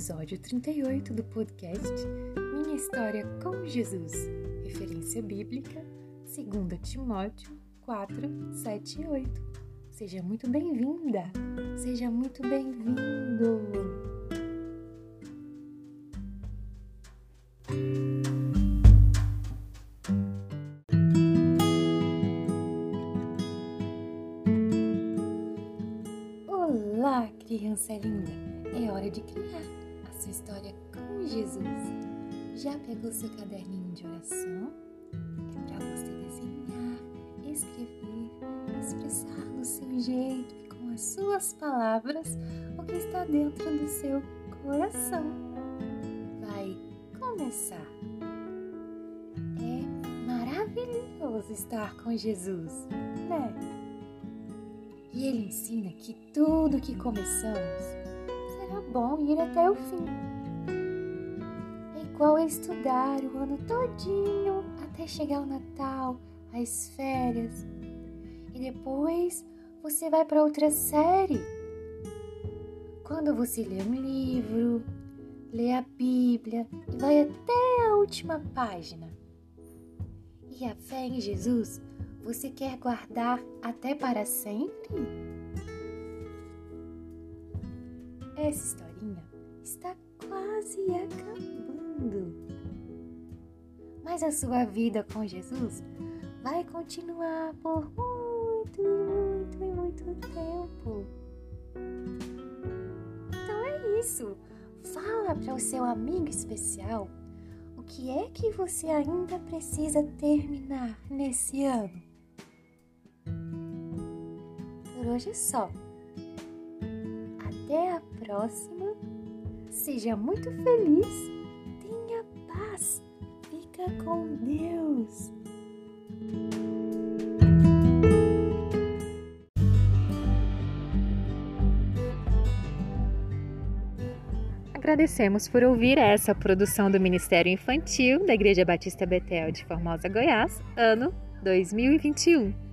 episódio 38 do podcast Minha História com Jesus, referência bíblica, 2 Timóteo 4, 7 e 8. Seja muito bem-vinda, seja muito bem-vindo. Olá, criança linda! É hora de criar Jesus. Já pegou seu caderninho de oração? É para você desenhar, escrever, expressar no seu jeito e com as suas palavras o que está dentro do seu coração. Vai começar. É maravilhoso estar com Jesus, né? E ele ensina que tudo que começamos será bom ir até o fim. Igual a estudar o ano todinho até chegar o Natal, as férias. E depois você vai para outra série. Quando você lê um livro, lê a Bíblia e vai até a última página. E a fé em Jesus você quer guardar até para sempre? Essa historinha está quase acabando. Mas a sua vida com Jesus vai continuar por muito, muito e muito tempo. Então é isso. Fala para o seu amigo especial o que é que você ainda precisa terminar nesse ano. Por hoje é só. Até a próxima. Seja muito feliz. Fica com Deus. Agradecemos por ouvir essa produção do Ministério Infantil da Igreja Batista Betel de Formosa, Goiás, ano 2021.